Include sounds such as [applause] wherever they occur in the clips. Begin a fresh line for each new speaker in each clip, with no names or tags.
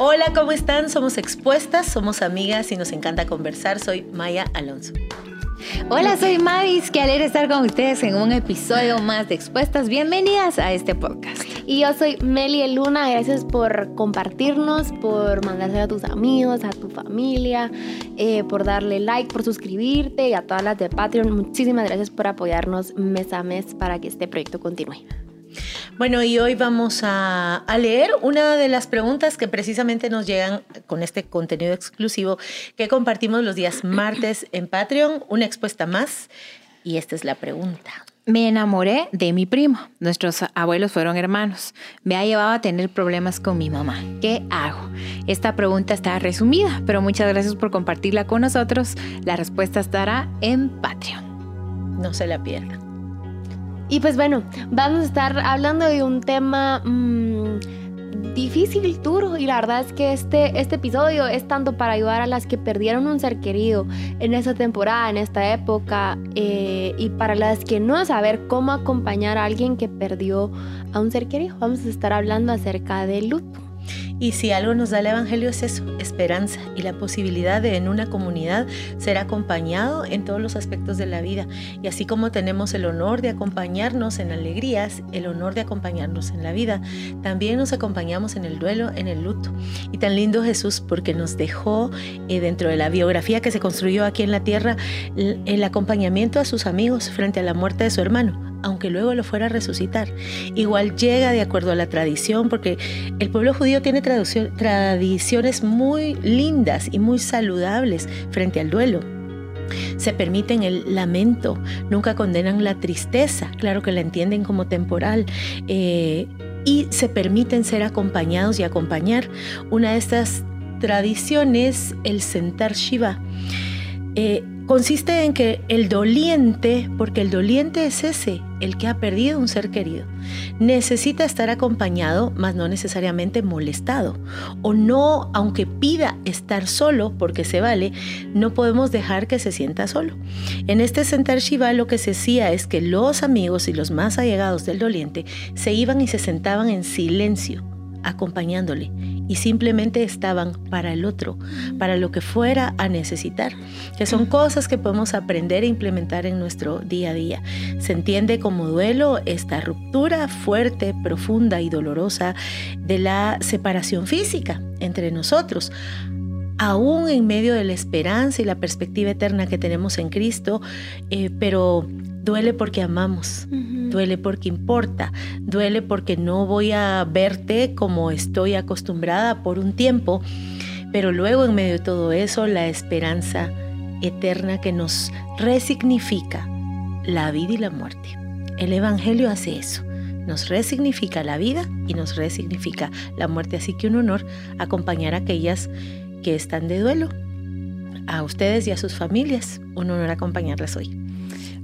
Hola, ¿cómo están? Somos expuestas, somos amigas y nos encanta conversar. Soy Maya Alonso.
Hola, soy Mavis. Qué alegre estar con ustedes en un episodio más de Expuestas. Bienvenidas a este podcast.
Y yo soy Meli Luna. Gracias por compartirnos, por mandarse a tus amigos, a tu familia, eh, por darle like, por suscribirte y a todas las de Patreon. Muchísimas gracias por apoyarnos mes a mes para que este proyecto continúe.
Bueno, y hoy vamos a, leer una de las preguntas que precisamente nos llegan con este contenido exclusivo que compartimos los días martes en Patreon, una expuesta más. Y esta es la pregunta.
Me enamoré de mi primo. Nuestros abuelos fueron hermanos. Me ha llevado a tener problemas con mi mamá. ¿Qué hago? Esta pregunta está resumida, pero muchas gracias por compartirla con nosotros. La respuesta estará en Patreon.
No se la pierdan.
Y pues bueno, vamos a estar hablando de un tema mmm, difícil, duro. Y la verdad es que este, este episodio es tanto para ayudar a las que perdieron un ser querido en esta temporada, en esta época, eh, y para las que no saber cómo acompañar a alguien que perdió a un ser querido. Vamos a estar hablando acerca del luto.
Y si algo nos da el Evangelio es eso, esperanza y la posibilidad de en una comunidad ser acompañado en todos los aspectos de la vida. Y así como tenemos el honor de acompañarnos en alegrías, el honor de acompañarnos en la vida, también nos acompañamos en el duelo, en el luto. Y tan lindo Jesús porque nos dejó eh, dentro de la biografía que se construyó aquí en la tierra el acompañamiento a sus amigos frente a la muerte de su hermano aunque luego lo fuera a resucitar. Igual llega de acuerdo a la tradición, porque el pueblo judío tiene tradiciones muy lindas y muy saludables frente al duelo. Se permiten el lamento, nunca condenan la tristeza, claro que la entienden como temporal, eh, y se permiten ser acompañados y acompañar. Una de estas tradiciones, el sentar Shiva. Eh, consiste en que el doliente, porque el doliente es ese, el que ha perdido un ser querido, necesita estar acompañado, mas no necesariamente molestado. O no, aunque pida estar solo, porque se vale, no podemos dejar que se sienta solo. En este sentar Shiva lo que se hacía es que los amigos y los más allegados del doliente se iban y se sentaban en silencio acompañándole y simplemente estaban para el otro, para lo que fuera a necesitar, que son cosas que podemos aprender e implementar en nuestro día a día. Se entiende como duelo esta ruptura fuerte, profunda y dolorosa de la separación física entre nosotros aún en medio de la esperanza y la perspectiva eterna que tenemos en Cristo, eh, pero duele porque amamos, duele porque importa, duele porque no voy a verte como estoy acostumbrada por un tiempo, pero luego en medio de todo eso la esperanza eterna que nos resignifica la vida y la muerte. El Evangelio hace eso, nos resignifica la vida y nos resignifica la muerte, así que un honor acompañar a aquellas que están de duelo. A ustedes y a sus familias, un honor acompañarlas hoy.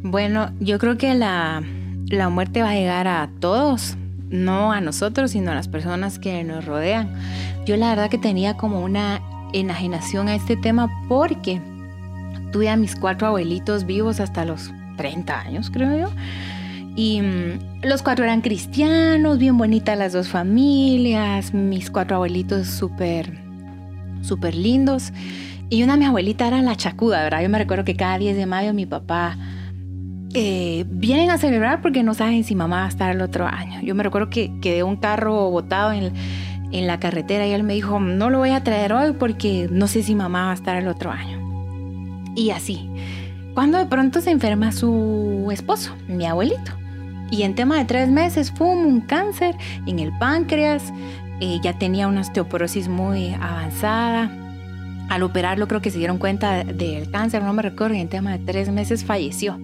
Bueno, yo creo que la, muerte va a llegar a todos, no a nosotros, sino a las personas que nos rodean. Yo la verdad que tenía como una enajenación a este tema porque tuve a mis cuatro abuelitos vivos hasta los 30 años, creo yo. Y mm, los cuatro eran cristianos, bien bonitas las dos familias, mis cuatro abuelitos súper, súper lindos. Y una mi abuelita era la chacuda, ¿verdad? Yo me recuerdo que cada 10 de mayo mi papá eh, vienen a celebrar porque no saben si mamá va a estar el otro año. Yo me recuerdo que quedé un carro botado en, en la carretera y él me dijo, no lo voy a traer hoy porque no sé si mamá va a estar el otro año. Y así, cuando de pronto se enferma su esposo, mi abuelito. Y en tema de tres meses fue un cáncer en el páncreas, eh, ya tenía una osteoporosis muy avanzada. Al operarlo creo que se dieron cuenta del cáncer, no me recuerdo, y en tema de tres meses falleció.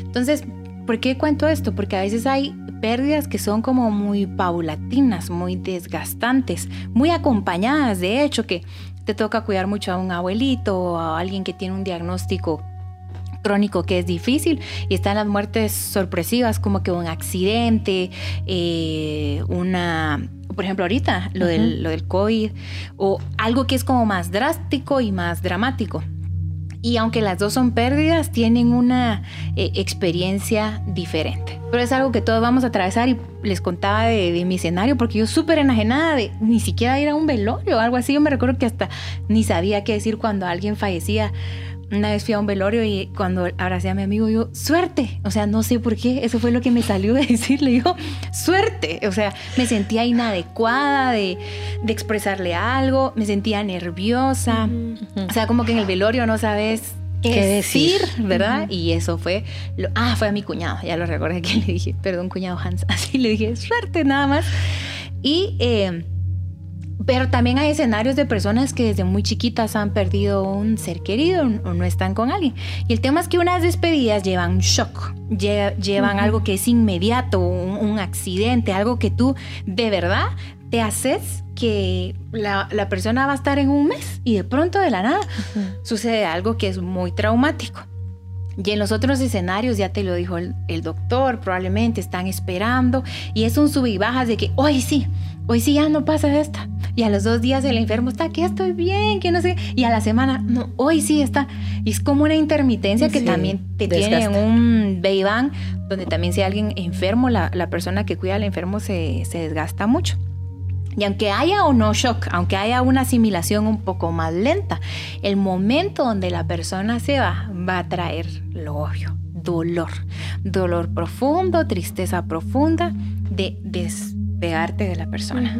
Entonces, ¿por qué cuento esto? Porque a veces hay pérdidas que son como muy paulatinas, muy desgastantes, muy acompañadas, de hecho, que te toca cuidar mucho a un abuelito o a alguien que tiene un diagnóstico crónico que es difícil y están las muertes sorpresivas como que un accidente, eh, una, por ejemplo ahorita lo, del, lo del COVID o algo que es como más drástico y más dramático. Y aunque las dos son pérdidas, tienen una eh, experiencia diferente. Pero es algo que todos vamos a atravesar y les contaba de, mi escenario porque yo súper enajenada de ni siquiera ir a un velorio o algo así. Yo me recuerdo que hasta ni sabía qué decir cuando alguien fallecía. Una vez fui a un velorio y cuando abracé a mi amigo, yo, suerte. O sea, no sé por qué. Eso fue lo que me salió de [laughs] decirle. Yo, suerte. O sea, me sentía inadecuada de, de expresarle algo. Me sentía nerviosa. O sea, como que en el velorio no sabes qué, decir, ¿verdad? Y eso fue, lo, ah, fue a mi cuñado, ya lo recordé que le dije, perdón, cuñado Hans, [laughs] así le dije, suerte nada más. Y eh, pero también hay escenarios de personas que desde muy chiquitas han perdido un ser querido o no están con alguien. Y el tema es que unas despedidas llevan shock, llevan algo que es inmediato, un, accidente, algo que tú de verdad te haces que la, persona va a estar en un mes y de pronto de la nada sucede algo que es muy traumático. Y en los otros escenarios, ya te lo dijo el, el doctor, probablemente están esperando y es un sub y bajas de que hoy sí, hoy sí ya no pasa esta. Y a los dos días el enfermo está, que estoy bien, que no sé. Y a la semana, no, hoy sí está. Y es como una intermitencia que también te tiene en un Beiván, donde también si hay alguien enfermo, la, la, persona que cuida al enfermo se, se desgasta mucho. Y aunque haya o no shock, aunque haya una asimilación un poco más lenta, el momento donde la persona se va va a traer lo obvio, dolor. Dolor profundo, tristeza profunda de despegarte de la persona.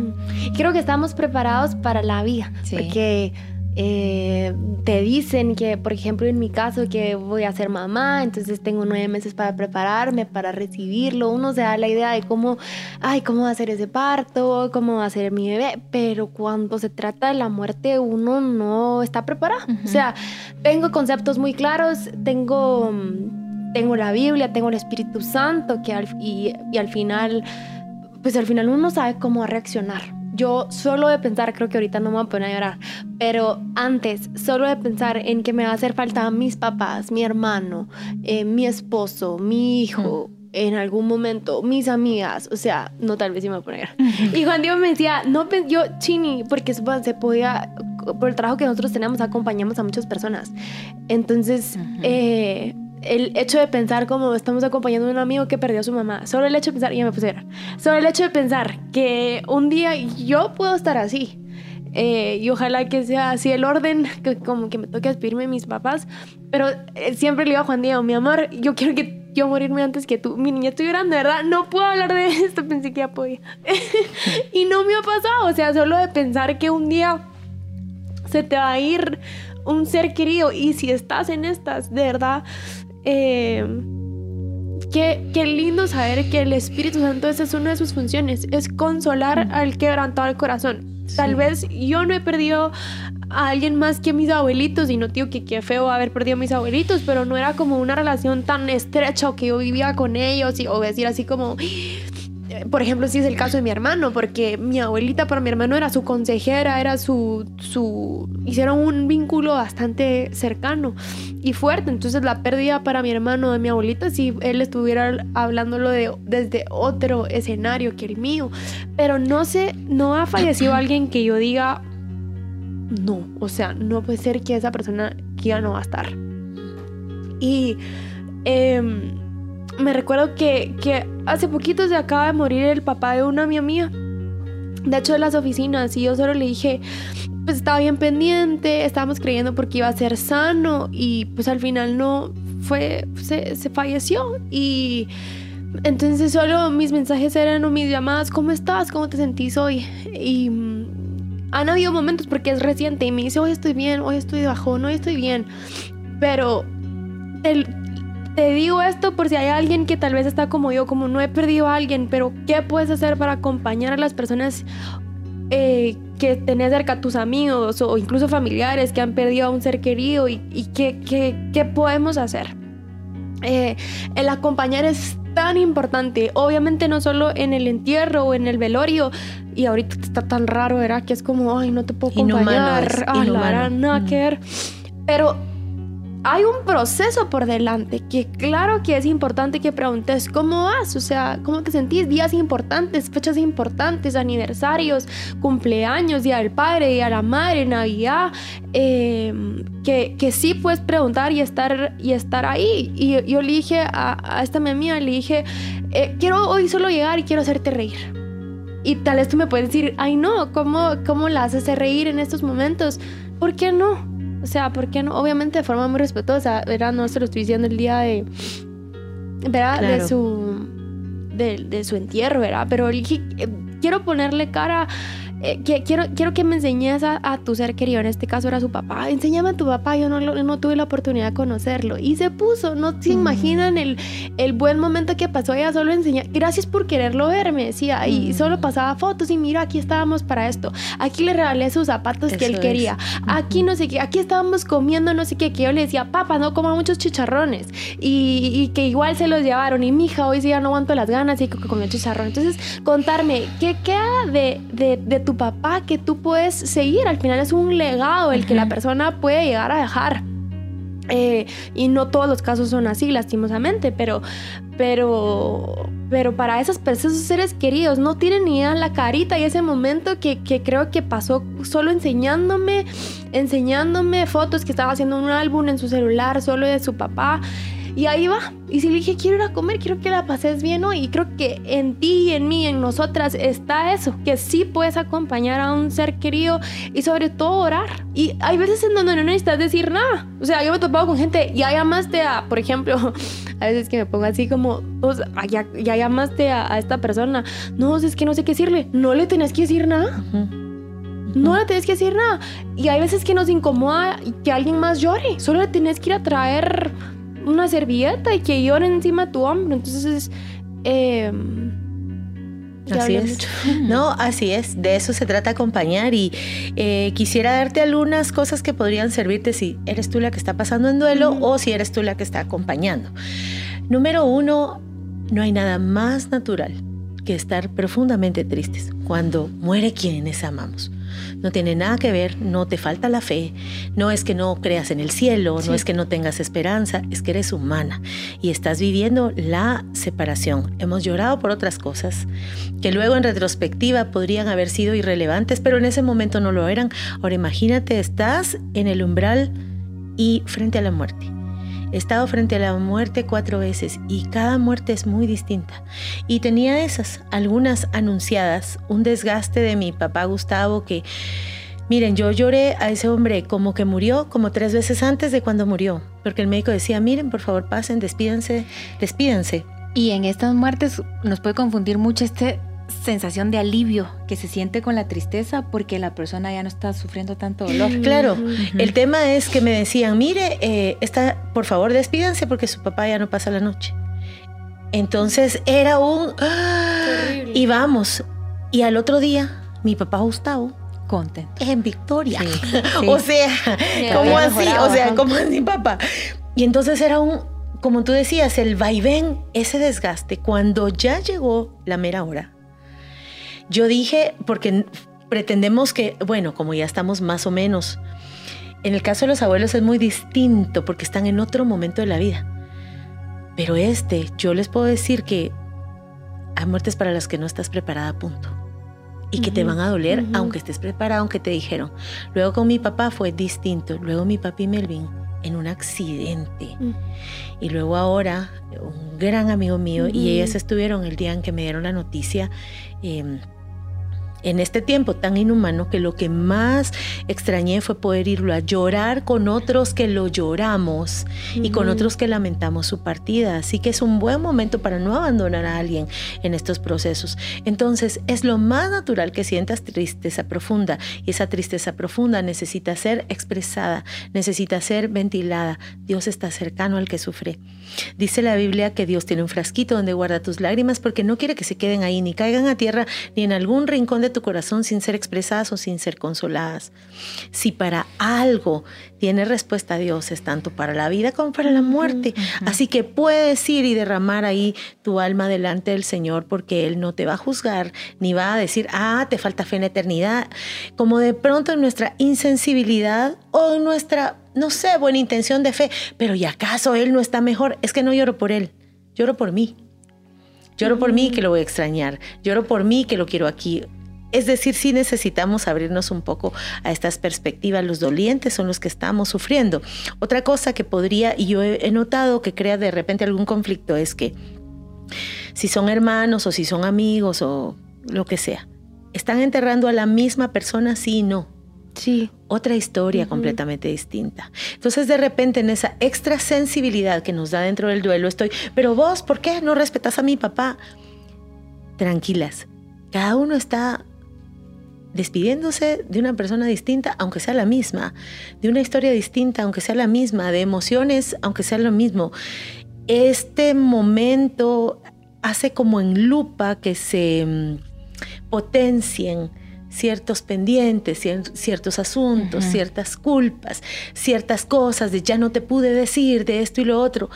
Creo que estamos preparados para la vida, porque eh, te dicen que, por ejemplo, en mi caso, que voy a ser mamá, entonces tengo nueve meses para prepararme, para recibirlo. Uno se da la idea de cómo, ay, cómo va a ser ese parto, cómo va a ser mi bebé, pero cuando se trata de la muerte, uno no está preparado. O sea, tengo conceptos muy claros, tengo, tengo la Biblia, tengo el Espíritu Santo, que y, y al final, pues al final uno sabe cómo reaccionar yo solo de pensar, creo que ahorita no me voy a poner a llorar, pero antes, solo de pensar en que me va a hacer falta mis papás, mi hermano, eh, mi esposo, mi hijo, en algún momento, mis amigas, o sea, no tal vez sí me voy a poner. Y Juan Diego me decía, no, yo, Chini, porque se podía, por el trabajo que nosotros tenemos, acompañamos a muchas personas. Entonces, eh, el hecho de pensar como estamos acompañando a un amigo que perdió a su mamá, solo el hecho de pensar, ya me puse solo el hecho de pensar que un día yo puedo estar así. Eh, y ojalá que sea así el orden, que como que me toque despedirme de mis papás. Pero eh, siempre le digo a Juan Diego, mi amor, yo quiero que yo morirme antes que tú. Mi niña estoy llorando, ¿verdad? No puedo hablar de [laughs] esto, pensé que ya podía. [laughs] y no me ha pasado, o sea, solo de pensar que un día se te va a ir un ser querido y si estás en estas, de verdad, eh, qué, qué, lindo saber que el Espíritu Santo, esa es una de sus funciones, es consolar al quebrantado el corazón. Tal vez yo no he perdido a alguien más que mis abuelitos, y no digo que qué feo haber perdido a mis abuelitos, pero no era como una relación tan estrecha o que yo vivía con ellos, y, o decir así como, por ejemplo, si es el caso de mi hermano, porque mi abuelita para mi hermano era su consejera, era su, su, hicieron un vínculo bastante cercano y fuerte. Entonces la pérdida para mi hermano de mi abuelita, si él estuviera hablándolo de, desde otro escenario que el mío, pero no sé, no ha fallecido alguien que yo diga, no, o sea, no puede ser que esa persona ya no va a estar. Y... Eh, me recuerdo que, que hace poquito se acaba de morir el papá de una amiga mía. De hecho, de las oficinas. Y yo solo le dije, pues estaba bien pendiente, estábamos creyendo porque iba a ser sano. Y pues al final no fue, se, se falleció. Y entonces solo mis mensajes eran o mis llamadas, ¿cómo estás? ¿Cómo te sentís hoy? Y mm, han habido momentos porque es reciente y me dice, hoy estoy bien, hoy estoy bajo, hoy estoy bien. Pero el, te digo esto por si hay alguien que tal vez está como yo, como no he perdido a alguien, pero ¿qué puedes hacer para acompañar a las personas eh, que tenés cerca, tus amigos o incluso familiares que han perdido a un ser querido y, qué, qué, podemos hacer? Eh, el acompañar es tan importante, obviamente no solo en el entierro o en el velorio, y ahorita está tan raro, ¿verdad? Que es como, ay, no te puedo acompañar,
Inhumano,
nada que ver. Pero hay un proceso por delante que claro que es importante que preguntes cómo vas, o sea, cómo te sentís, días importantes, fechas importantes, aniversarios, cumpleaños, Día del Padre, Día de la Madre, Navidad, em, que, que, sí puedes preguntar y estar, y estar ahí. Y yo, le dije a, esta mi amiga, le dije, eh, quiero hoy solo llegar y quiero hacerte reír. Y tal vez tú me puedes decir, ay no, ¿cómo, cómo la haces reír en estos momentos? ¿Por qué no? O sea, ¿por qué no? Obviamente de forma muy respetuosa, ¿verdad? No se lo estoy diciendo el día de, ¿verdad? De su, de, de, su entierro, ¿verdad? Pero eh, quiero ponerle cara eh, quiero, quiero que me enseñes a, tu ser querido, en este caso era su papá, enséñame a tu papá, yo no, no tuve la oportunidad de conocerlo. Y se puso, no se imaginan el, el buen momento que pasó, ella solo enseñó, gracias por quererlo ver, me decía, y solo pasaba fotos y mira, aquí estábamos para esto, aquí le regalé sus zapatos que él quería, aquí no sé qué, aquí estábamos comiendo no sé qué, que yo le decía, papá, no coma muchos chicharrones, y, y que igual se los llevaron, y mi hija hoy sí ya no aguanto las ganas y que comió chicharrón. Entonces, contarme, ¿qué queda de, de, de tu papá que tú puedes seguir. Al final es un legado el que la persona puede llegar a dejar. Eh, y no todos los casos son así, lastimosamente, pero, pero, pero para esas personas, esos seres queridos, no tienen ni idea la carita y ese momento que, que, creo que pasó solo enseñándome, enseñándome fotos que estaba haciendo un álbum en su celular solo de su papá. Y ahí va. Y si le dije, quiero ir a comer, quiero que la pases bien hoy. Y creo que en ti, en mí, en nosotras está eso, que sí puedes acompañar a un ser querido y sobre todo orar. Y hay veces en donde no necesitas decir nada. O sea, yo me he topado con gente, ya llamaste a, por ejemplo, [laughs] a veces que me pongo así como, o sea, ya, ya, llamaste a, esta persona. No, es que no sé qué decirle. No le tenés que decir nada. No le tienes que decir nada. Y hay veces que nos incomoda que alguien más llore. Solo le tienes que ir a traer una servilleta y que llore encima de tu hombro. Entonces, eh,
Así es. [laughs] No, así es. De eso se trata acompañar y eh, quisiera darte algunas cosas que podrían servirte si eres tú la que está pasando en duelo o si eres tú la que está acompañando. Número uno, no hay nada más natural que estar profundamente tristes cuando muere quienes amamos. No tiene nada que ver, no te falta la fe, no es que no creas en el cielo, no es que no tengas esperanza, es que eres humana y estás viviendo la separación. Hemos llorado por otras cosas que luego en retrospectiva podrían haber sido irrelevantes, pero en ese momento no lo eran. Ahora imagínate, estás en el umbral y frente a la muerte. He estado frente a la muerte cuatro veces y cada muerte es muy distinta. Y tenía esas, algunas anunciadas, un desgaste de mi papá Gustavo que, miren, yo lloré a ese hombre como que murió, como tres veces antes de cuando murió, porque el médico decía, miren, por favor pasen, despídense, despídense.
Y en estas muertes nos puede confundir mucho este sensación de alivio que se siente con la tristeza porque la persona ya no está sufriendo tanto dolor.
Claro, el tema es que me decían, mire, eh, por favor despídanse porque su papá ya no pasa la noche. Entonces era un... y vamos. Y al otro día, mi papá Gustavo
contento.
En Victoria. [laughs] o sea, ¿cómo así? O sea, ¿cómo así, papá? Y entonces era un, como tú decías, el vaivén, ese desgaste, cuando ya llegó la mera hora, yo dije, porque pretendemos que, bueno, como ya estamos más o menos, en el caso de los abuelos es muy distinto porque están en otro momento de la vida. Pero este, yo les puedo decir que hay muertes para las que no estás preparada, punto. Y que te van a doler aunque estés preparado, aunque te dijeron. Luego con mi papá fue distinto. Luego mi papi Melvin en un accidente. Mm. Y luego ahora un gran amigo mío y ellas estuvieron el día en que me dieron la noticia. Em, en este tiempo tan inhumano que lo que más extrañé fue poder irlo a llorar con otros que lo lloramos y con otros que lamentamos su partida. Así que es un buen momento para no abandonar a alguien en estos procesos. Entonces es lo más natural que sientas tristeza profunda y esa tristeza profunda necesita ser expresada, necesita ser ventilada. Dios está cercano al que sufre. Dice la Biblia que Dios tiene un frasquito donde guarda tus lágrimas porque no quiere que se queden ahí ni caigan a tierra ni en algún rincón de tu corazón sin ser expresadas o sin ser consoladas. Si para algo tiene respuesta a Dios es tanto para la vida como para la muerte. Así que puedes ir y derramar ahí tu alma delante del Señor porque Él no te va a juzgar ni va a decir, ah, te falta fe en eternidad. Como de pronto en nuestra insensibilidad o en nuestra no sé, buena intención de fe, pero ¿y acaso él no está mejor? Es que no lloro por él, lloro por mí. Lloro por mí que lo voy a extrañar, lloro por mí que lo quiero aquí. Es decir, sí necesitamos abrirnos un poco a estas perspectivas. Los dolientes son los que estamos sufriendo. Otra cosa que podría, y yo he notado que crea de repente algún conflicto, es que si son hermanos o si son amigos o lo que sea, ¿están enterrando a la misma persona? Sí y no.
Sí.
Otra historia completamente distinta. Entonces, de repente, en esa extra sensibilidad que nos da dentro del duelo, estoy, pero vos, ¿por qué no respetas a mi papá? Tranquilas, cada uno está despidiéndose de una persona distinta, aunque sea la misma, de una historia distinta, aunque sea la misma, de emociones, aunque sea lo mismo. Este momento hace como en lupa que se mm, potencien ciertos pendientes, ciertos asuntos, ciertas culpas, ciertas cosas de ya no te pude decir de esto y lo otro.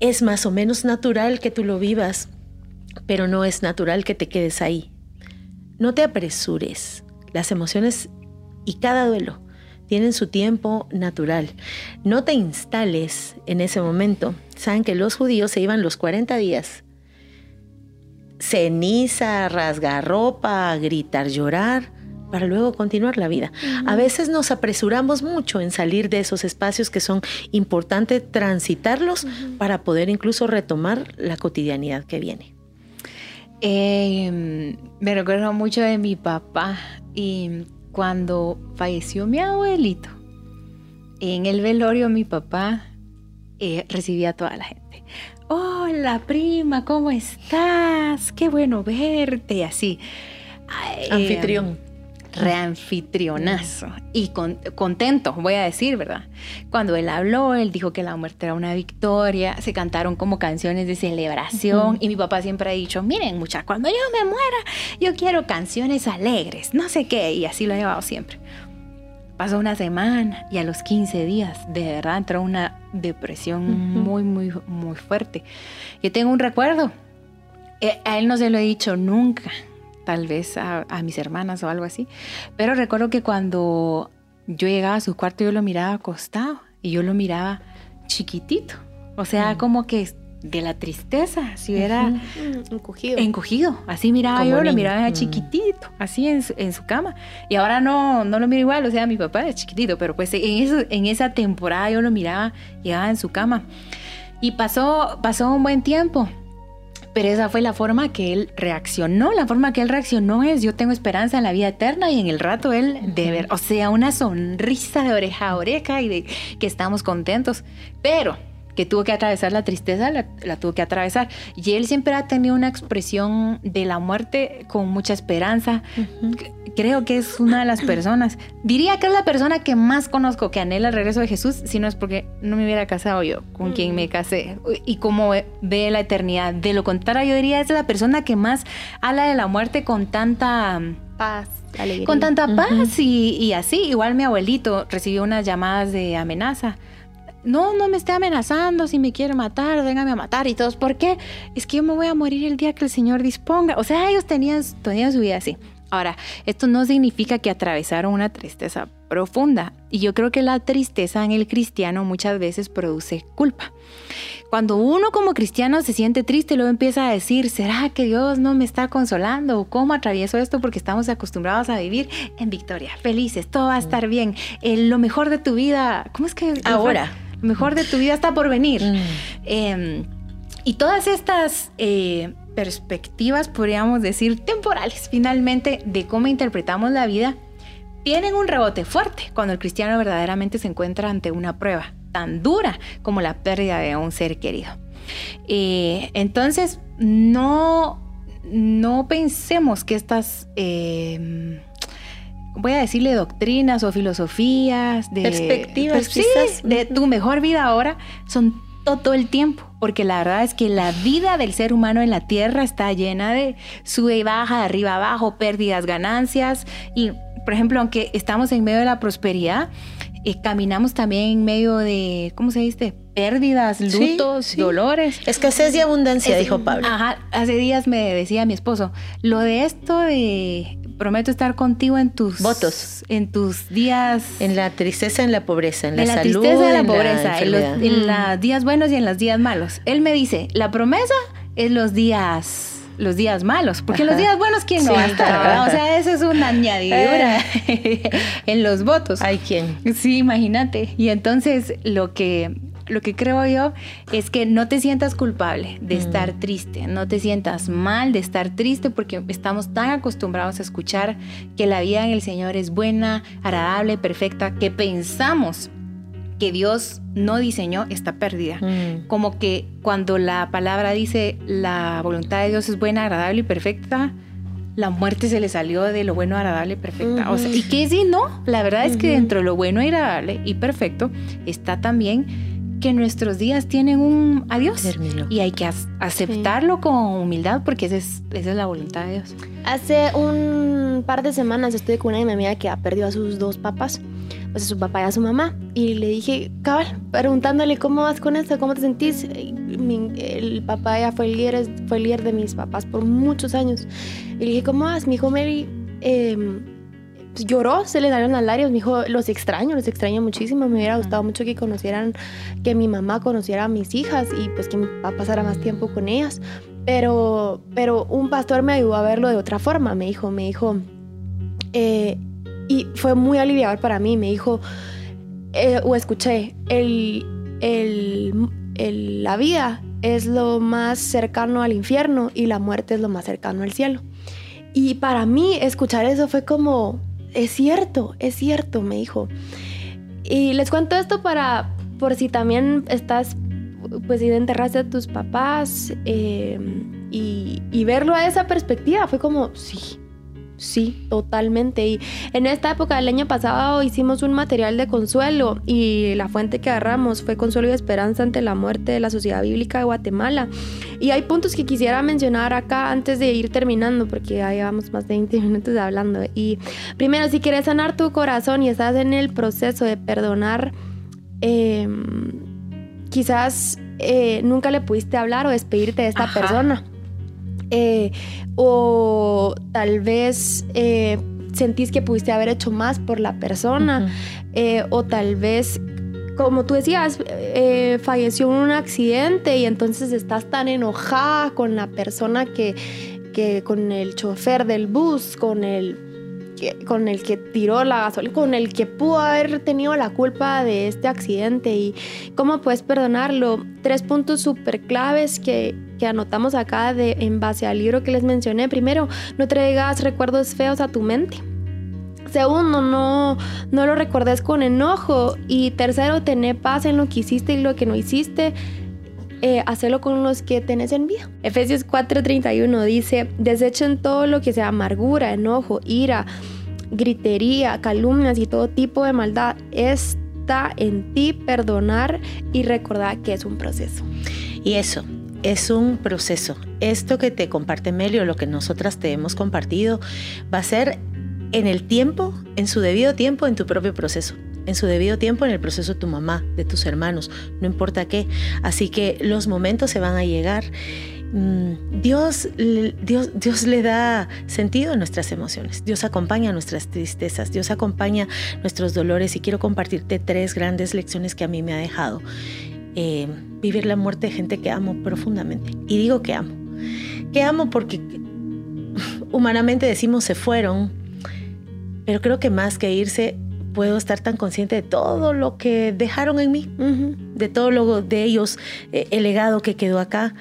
Es más o menos natural que tú lo vivas, pero no es natural que te quedes ahí. No te apresures. Las emociones y cada duelo tienen su tiempo natural. No te instales en ese momento. Saben que los judíos se iban los 40 días. Ceniza, rasgar ropa, gritar, llorar, para luego continuar la vida. A veces nos apresuramos mucho en salir de esos espacios que son importantes transitarlos para poder incluso retomar la cotidianidad que viene.
Eh, me recuerdo mucho de mi papá y cuando falleció mi abuelito, en el velorio mi papá eh, recibía a toda la gente. Hola prima, ¿cómo estás? Qué bueno verte, así.
Anfitrión
reanfitrionazo y contento, voy a decir, ¿verdad? Cuando él habló, él dijo que la muerte era una victoria, se cantaron como canciones de celebración y mi papá siempre ha dicho, miren muchachos, cuando yo me muera, yo quiero canciones alegres, no sé qué, y así lo ha llevado siempre. Pasó una semana y a los 15 días, de verdad, entró una depresión muy, muy, muy fuerte. Yo tengo un recuerdo, eh, a él no se lo he dicho nunca, tal vez a, mis hermanas o algo así. Pero recuerdo que cuando yo llegaba a su cuarto yo lo miraba acostado y yo lo miraba chiquitito. O sea, mm. como que de la tristeza, si era mm,
encogido.
Encogido, así miraba yo, lo miraba mm. chiquitito, así en su, cama. Y ahora no, no lo miro igual, o sea, mi papá es chiquitito, pero pues en, eso, en esa temporada yo lo miraba, llegaba en su cama. Y pasó, pasó un buen tiempo. Pero esa fue la forma que él reaccionó. La forma que él reaccionó es yo tengo esperanza en la vida eterna y en el rato él de ver, o sea, una sonrisa de oreja a oreja y de que estamos contentos. Pero que tuvo que atravesar la tristeza, la, tuvo que atravesar. Y él siempre ha tenido una expresión de la muerte con mucha esperanza. Creo que es una de las [clears throat] personas, diría que es la persona que más conozco que anhela el regreso de Jesús, si no es porque no me hubiera casado yo con quien me casé y cómo ve la eternidad. De lo contrario, yo diría es la persona que más habla de la muerte con tanta
paz. Alegría.
Con tanta paz y, y así, igual mi abuelito recibió unas llamadas de amenaza no, no me esté amenazando, si me quiere matar, véngame a matar y todos, ¿por qué? Es que yo me voy a morir el día que el Señor disponga. O sea, ellos tenían, tenían su vida así. Ahora, esto no significa que atravesaron una tristeza profunda. Y yo creo que la tristeza en el cristiano muchas veces produce culpa. Cuando uno como cristiano se siente triste, luego empieza a decir, ¿será que Dios no me está consolando? ¿O cómo atravieso esto? Porque estamos acostumbrados a vivir en victoria, felices, todo va a estar bien. lo mejor de tu vida, ¿cómo es que...
Ahora
mejor de tu vida está por venir. Mm. Em, y todas estas eh, perspectivas, podríamos decir, temporales, finalmente, de cómo interpretamos la vida, tienen un rebote fuerte cuando el cristiano verdaderamente se encuentra ante una prueba tan dura como la pérdida de un ser querido. Eh, entonces, no, no pensemos que estas em, voy a decirle doctrinas o filosofías, de
perspectivas,
de tu mejor vida ahora, son todo el tiempo, porque la verdad es que la vida del ser humano en la tierra está llena de sube y baja, de arriba abajo, pérdidas, ganancias, y por ejemplo, aunque estamos en medio de la prosperidad, eh, caminamos también en medio de, ¿cómo se dice? Pérdidas, lutos, dolores.
Escasez y abundancia, dijo Pablo.
Ajá, hace días me decía mi esposo, lo de esto de prometo estar contigo en tus
votos,
en tus días,
en la tristeza, en la pobreza, en la,
en la
salud,
tristeza, en la
en
pobreza, en los, en los días buenos y en los días malos. Él me dice, la promesa es los días los días malos, porque en los días buenos quién no
Sí,
va a estar. O sea, eso es una añadidura [laughs] [laughs] en los votos.
Hay quien.
Sí, imagínate. Y entonces lo que lo que creo yo es que no te sientas culpable de
Mm.
estar triste, no te sientas mal de estar triste porque estamos tan acostumbrados a escuchar que la vida en el Señor es buena, agradable, perfecta, que pensamos que Dios no diseñó está perdida.
Mm.
Como que cuando la palabra dice la voluntad de Dios es buena, agradable y perfecta, la muerte se le salió de lo bueno, agradable y perfecta. O sea, y que si no, la verdad es que dentro de lo bueno, agradable y perfecto está también que nuestros días tienen un adiós.
Término.
Y hay que ac- aceptarlo con humildad porque esa es, esa es la voluntad de Dios.
Hace un par de semanas estuve con una de mi amiga que ha perdido a sus dos papás, pues a su papá y a su mamá. Y le dije, cabal, preguntándole cómo vas con esto, cómo te sentís. Mi- el papá ya fue el, líder, fue el líder de mis papás por muchos años. Y le dije, ¿cómo vas? Mi hijo Mary em, lloró, se le salieron las lágrimas. Me dijo, los extraño, los extraño muchísimo. Me hubiera gustado mucho que conocieran, que mi mamá conociera a mis hijas y pues que mi papá pasara más tiempo con ellas. Pero, pero un pastor me ayudó a verlo de otra forma. Me dijo, me dijo, eh, y fue muy aliviador para mí. Me dijo, eh, o escuché, el, el- el- la vida es lo más cercano al infierno y la muerte es lo más cercano al cielo. Y para mí escuchar eso fue como, es cierto, es cierto, me dijo. Y les cuento esto para, por si también estás, pues, si enterraste a tus papás eh, y, y verlo a esa perspectiva, fue como, sí, sí, totalmente. Y en esta época del año pasado hicimos un material de consuelo y la fuente que agarramos fue Consuelo y Esperanza ante la muerte de la Sociedad Bíblica de Guatemala. Y hay puntos que quisiera mencionar acá antes de ir terminando, porque ya llevamos más de 20 [laughs] minutos hablando. Y primero, si quieres sanar tu corazón y estás en el proceso de perdonar, eh, quizás eh, nunca le pudiste hablar o despedirte de esta
Ajá.
persona. Eh, o tal vez eh, sentís que pudiste haber hecho más por la persona. Eh, o tal vez, como tú decías, eh, falleció en un accidente y entonces estás tan enojada con la persona que, que con el chofer del bus, con el que- con el que tiró la gasolina, con el que pudo haber tenido la culpa de este accidente y cómo puedes perdonarlo. Tres puntos súper claves que, que anotamos acá de, en base al libro que les mencioné. Primero, no traigas recuerdos feos a tu mente. Segundo, no, no lo recuerdes con enojo. Y tercero, tener paz en lo que hiciste y lo que no hiciste. Eh, hacerlo con los que tenés en vida. Efesios 4:31 dice, desechen todo lo que sea amargura, enojo, ira, gritería, calumnias y todo tipo de maldad. Está en ti perdonar y recordar que es un proceso.
Y eso es un proceso. Esto que te comparte Melio, lo que nosotras te hemos compartido, va a ser en el tiempo, en su debido tiempo, en tu propio proceso. En su debido tiempo, en el proceso de tu mamá, de tus hermanos, no importa qué. Así que los momentos se van a llegar. Mm, Dios, Dios, Dios le da sentido a nuestras emociones. Dios acompaña nuestras tristezas. Dios acompaña nuestros dolores. Y quiero compartirte tres grandes lecciones que a mí me ha dejado eh, vivir la muerte de gente que amo profundamente. Y digo que amo. Que amo porque humanamente decimos se fueron, pero creo que más que irse, puedo estar tan consciente de todo lo que dejaron en mí, de todo lo de ellos, eh, el legado que quedó acá.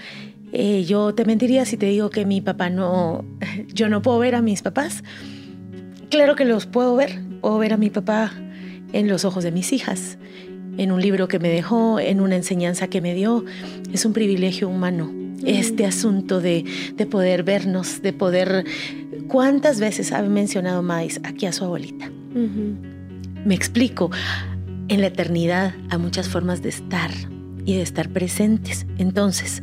Eh, yo te mentiría si te digo que mi papá no, [laughs] yo no puedo ver a mis papás. Claro que los puedo ver, puedo ver a mi papá en los ojos de mis hijas, en un libro que me dejó, en una enseñanza que me dio. Es un privilegio humano este asunto de, de poder vernos, de poder... ¿Cuántas veces ha mencionado Mais aquí a su abuelita?
Ujú.
Me explico, en la eternidad hay muchas formas de estar y de estar presentes. Entonces,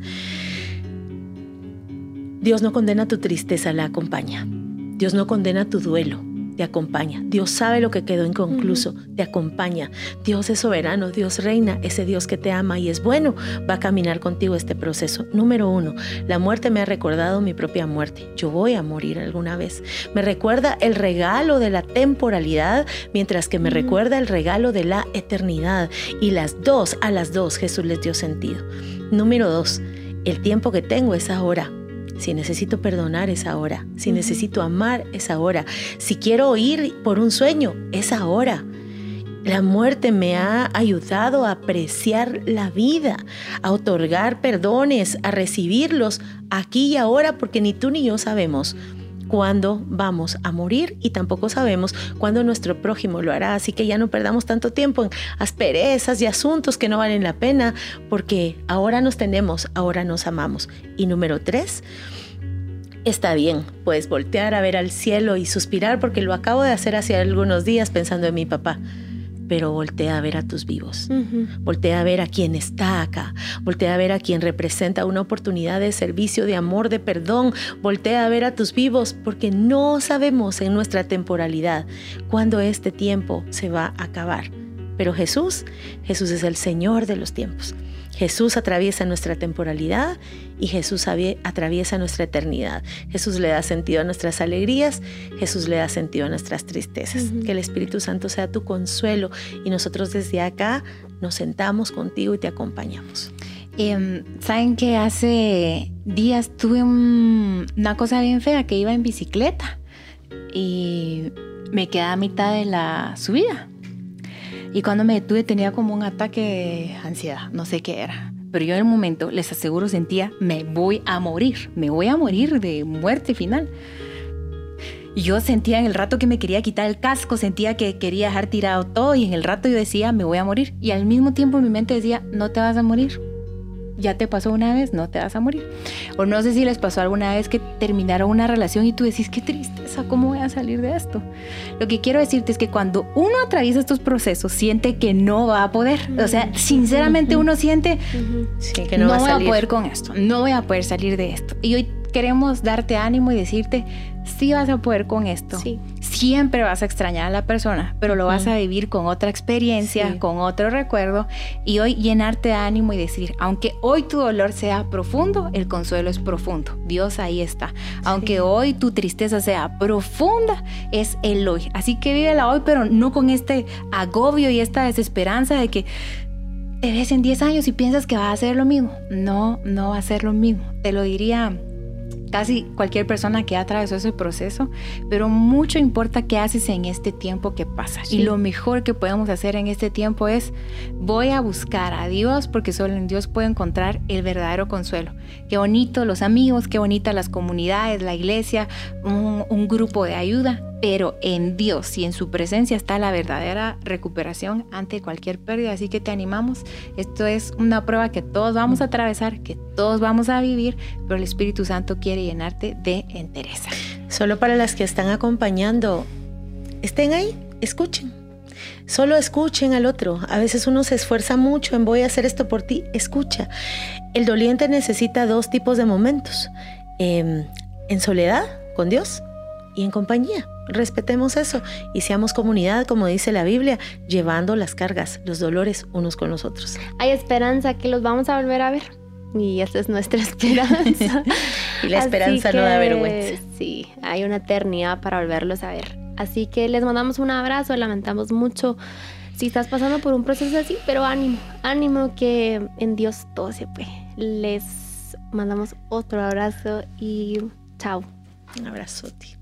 Dios no condena tu tristeza, la acompaña. Dios no condena tu duelo. Te acompaña. Dios sabe lo que quedó inconcluso, te acompaña. Dios es soberano, Dios reina, ese Dios que te ama y es bueno, va a caminar contigo este proceso. Número uno, la muerte me ha recordado mi propia muerte. Yo voy a morir alguna vez. Me recuerda el regalo de la temporalidad, mientras que me recuerda el regalo de la eternidad. Y las dos, a las dos, Jesús les dio sentido. Número dos, el tiempo que tengo es ahora si necesito perdonar es ahora. Si necesito amar es ahora. Si quiero oír por un sueño es ahora. La muerte me ha ayudado a apreciar la vida, a otorgar perdones, a recibirlos aquí y ahora, porque ni tú ni yo sabemos cuándo vamos a morir y tampoco sabemos cuándo nuestro prójimo lo hará. Así que ya no perdamos tanto tiempo en asperezas y asuntos que no valen la pena, porque ahora nos tenemos, ahora nos amamos. Y número tres, Está bien, puedes voltear a ver al cielo y suspirar porque lo acabo de hacer hace algunos días pensando en mi papá pero voltea a ver a tus vivos. Voltea a ver a quien está acá. Voltea a ver a quien representa una oportunidad de servicio, de amor, de perdón. Voltea a ver a tus vivos porque no sabemos en nuestra temporalidad cuándo este tiempo se va a acabar. Pero Jesús, Jesús es el Señor de los tiempos. Jesús atraviesa nuestra temporalidad y Jesús atraviesa nuestra eternidad. Jesús le da sentido a nuestras alegrías, Jesús le da sentido a nuestras tristezas. Que el Espíritu Santo sea tu consuelo y nosotros desde acá nos sentamos contigo y te acompañamos.
Em, Saben que hace días tuve una cosa bien fea que iba en bicicleta y me quedé a mitad de la subida y cuando me detuve tenía como un ataque de ansiedad, no sé qué era. Pero yo en el momento, les aseguro, sentía, me voy a morir, me voy a morir de muerte final. Y yo sentía en el rato que me quería quitar el casco, sentía que quería dejar tirado todo y en el rato yo decía, me voy a morir. Y al mismo tiempo mi mente decía, no te vas a morir, ya te pasó una vez, no te vas a morir. O no sé si les pasó alguna vez que terminaron una relación y tú decís, qué tristeza, ¿cómo voy a salir de esto? Lo que quiero decirte es que cuando uno atraviesa estos procesos, siente que no va a poder. O sea, sinceramente uno siente que no, voy a poder con esto, no voy a poder salir de esto. Y hoy queremos darte ánimo y decirte, sí vas a poder con esto. Sí. Siempre vas a extrañar a la persona, pero lo vas a vivir con otra experiencia, con otro recuerdo y hoy llenarte de ánimo y decir, aunque hoy tu dolor sea profundo, el consuelo es profundo. Dios ahí está. Aunque hoy tu tristeza sea profunda, es el hoy. Así que vívela hoy, pero no con este agobio y esta desesperanza de que te ves en 10 años y piensas que va a ser lo mismo. No, no va a ser lo mismo. Te lo diría casi cualquier persona que atravesó ese proceso, pero mucho importa qué haces en este tiempo que pasa. Y lo mejor que podemos hacer en este tiempo es voy a buscar a Dios porque solo en Dios puedo encontrar el verdadero consuelo. Qué bonito los amigos, qué bonita las comunidades, la iglesia, un grupo de ayuda, pero en Dios y en su presencia está la verdadera recuperación ante cualquier pérdida. Así que te animamos. Esto es una prueba que todos vamos a atravesar, que todos vamos a vivir, pero el Espíritu Santo quiere llenarte de entereza.
Solo para las que están acompañando, estén ahí, escuchen. Solo escuchen al otro. A veces uno se esfuerza mucho en voy a hacer esto por ti. Escucha. El doliente necesita dos tipos de momentos. Em, en soledad con Dios y en compañía. Respetemos eso y seamos comunidad, como dice la Biblia, llevando las cargas, los dolores unos con los otros.
Hay esperanza que los vamos a volver a ver. Y esa es nuestra [laughs] esperanza. [laughs]
y la esperanza no da vergüenza.
Sí, hay una eternidad para volverlos a ver. Así que les mandamos un abrazo, lamentamos mucho si estás pasando por un proceso así, pero ánimo, ánimo que en Dios todo se puede. Les mandamos otro abrazo y chao.
Un abrazote.